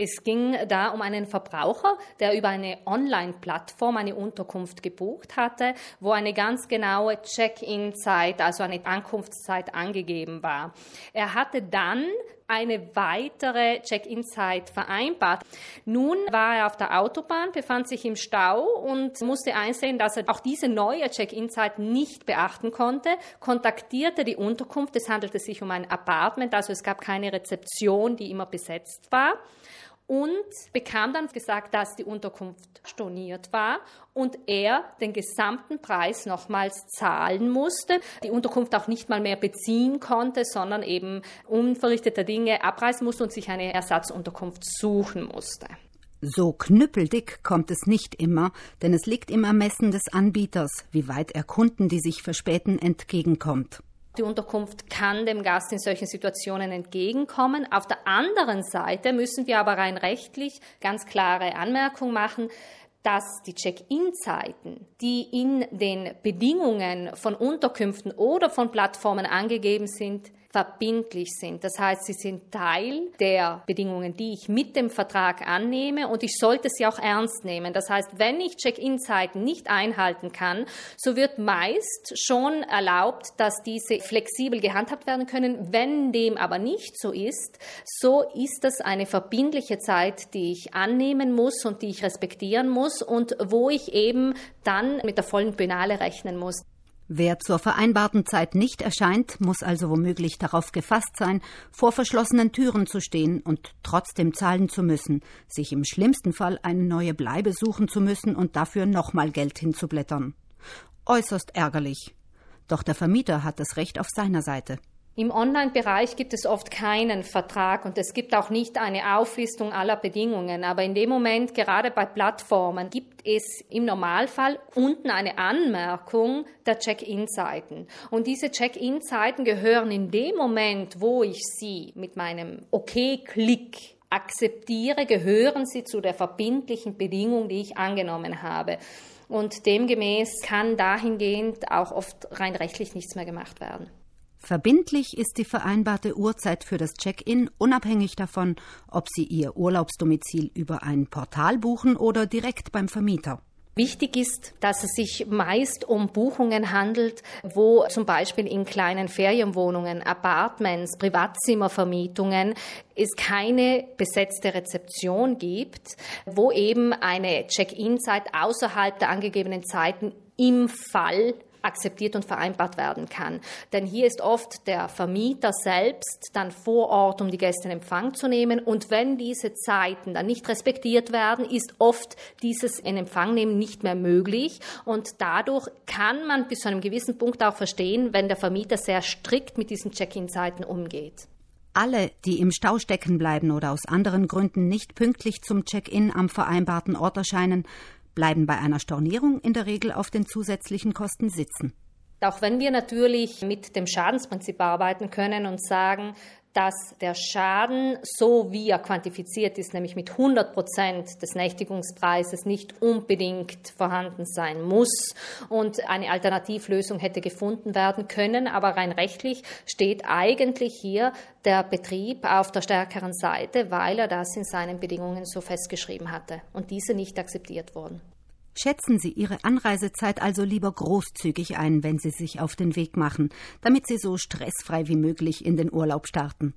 Es ging da um einen Verbraucher, der über eine Online-Plattform eine Unterkunft gebucht hatte, wo eine ganz genaue Check-in-Zeit, also eine Ankunftszeit angegeben war. Er hatte dann eine weitere Check-in-Zeit vereinbart. Nun war er auf der Autobahn, befand sich im Stau und musste einsehen, dass er auch diese neue Check-in-Zeit nicht beachten konnte, kontaktierte die Unterkunft. Es handelte sich um ein Apartment, also es gab keine Rezeption, die immer besetzt war und bekam dann gesagt, dass die Unterkunft storniert war und er den gesamten Preis nochmals zahlen musste, die Unterkunft auch nicht mal mehr beziehen konnte, sondern eben unverrichteter Dinge abreisen musste und sich eine Ersatzunterkunft suchen musste. So knüppeldick kommt es nicht immer, denn es liegt im Ermessen des Anbieters, wie weit er Kunden, die sich verspäten, entgegenkommt. Die Unterkunft kann dem Gast in solchen Situationen entgegenkommen. Auf der anderen Seite müssen wir aber rein rechtlich ganz klare Anmerkung machen, dass die Check-in-Zeiten, die in den Bedingungen von Unterkünften oder von Plattformen angegeben sind, verbindlich sind. Das heißt, sie sind Teil der Bedingungen, die ich mit dem Vertrag annehme und ich sollte sie auch ernst nehmen. Das heißt, wenn ich Check-in-Zeiten nicht einhalten kann, so wird meist schon erlaubt, dass diese flexibel gehandhabt werden können. Wenn dem aber nicht so ist, so ist das eine verbindliche Zeit, die ich annehmen muss und die ich respektieren muss und wo ich eben dann mit der vollen Penale rechnen muss. Wer zur vereinbarten Zeit nicht erscheint, muss also womöglich darauf gefasst sein, vor verschlossenen Türen zu stehen und trotzdem zahlen zu müssen, sich im schlimmsten Fall eine neue Bleibe suchen zu müssen und dafür nochmal Geld hinzublättern. Äußerst ärgerlich. Doch der Vermieter hat das Recht auf seiner Seite. Im Online-Bereich gibt es oft keinen Vertrag und es gibt auch nicht eine Auflistung aller Bedingungen. Aber in dem Moment, gerade bei Plattformen, gibt es im Normalfall unten eine Anmerkung der Check-in-Zeiten. Und diese Check-in-Zeiten gehören in dem Moment, wo ich sie mit meinem OK-Klick akzeptiere, gehören sie zu der verbindlichen Bedingung, die ich angenommen habe. Und demgemäß kann dahingehend auch oft rein rechtlich nichts mehr gemacht werden. Verbindlich ist die vereinbarte Uhrzeit für das Check-in unabhängig davon, ob Sie Ihr Urlaubsdomizil über ein Portal buchen oder direkt beim Vermieter. Wichtig ist, dass es sich meist um Buchungen handelt, wo zum Beispiel in kleinen Ferienwohnungen, Apartments, Privatzimmervermietungen es keine besetzte Rezeption gibt, wo eben eine Check-in-Zeit außerhalb der angegebenen Zeiten im Fall akzeptiert und vereinbart werden kann. Denn hier ist oft der Vermieter selbst dann vor Ort, um die Gäste in Empfang zu nehmen. Und wenn diese Zeiten dann nicht respektiert werden, ist oft dieses in Empfang nehmen nicht mehr möglich. Und dadurch kann man bis zu einem gewissen Punkt auch verstehen, wenn der Vermieter sehr strikt mit diesen Check-in-Zeiten umgeht. Alle, die im Stau stecken bleiben oder aus anderen Gründen nicht pünktlich zum Check-in am vereinbarten Ort erscheinen, bleiben bei einer Stornierung in der Regel auf den zusätzlichen Kosten sitzen. Auch wenn wir natürlich mit dem Schadensprinzip arbeiten können und sagen, dass der Schaden, so wie er quantifiziert ist, nämlich mit 100 Prozent des Nächtigungspreises, nicht unbedingt vorhanden sein muss und eine Alternativlösung hätte gefunden werden können. Aber rein rechtlich steht eigentlich hier der Betrieb auf der stärkeren Seite, weil er das in seinen Bedingungen so festgeschrieben hatte und diese nicht akzeptiert wurden. Schätzen Sie Ihre Anreisezeit also lieber großzügig ein, wenn Sie sich auf den Weg machen, damit Sie so stressfrei wie möglich in den Urlaub starten.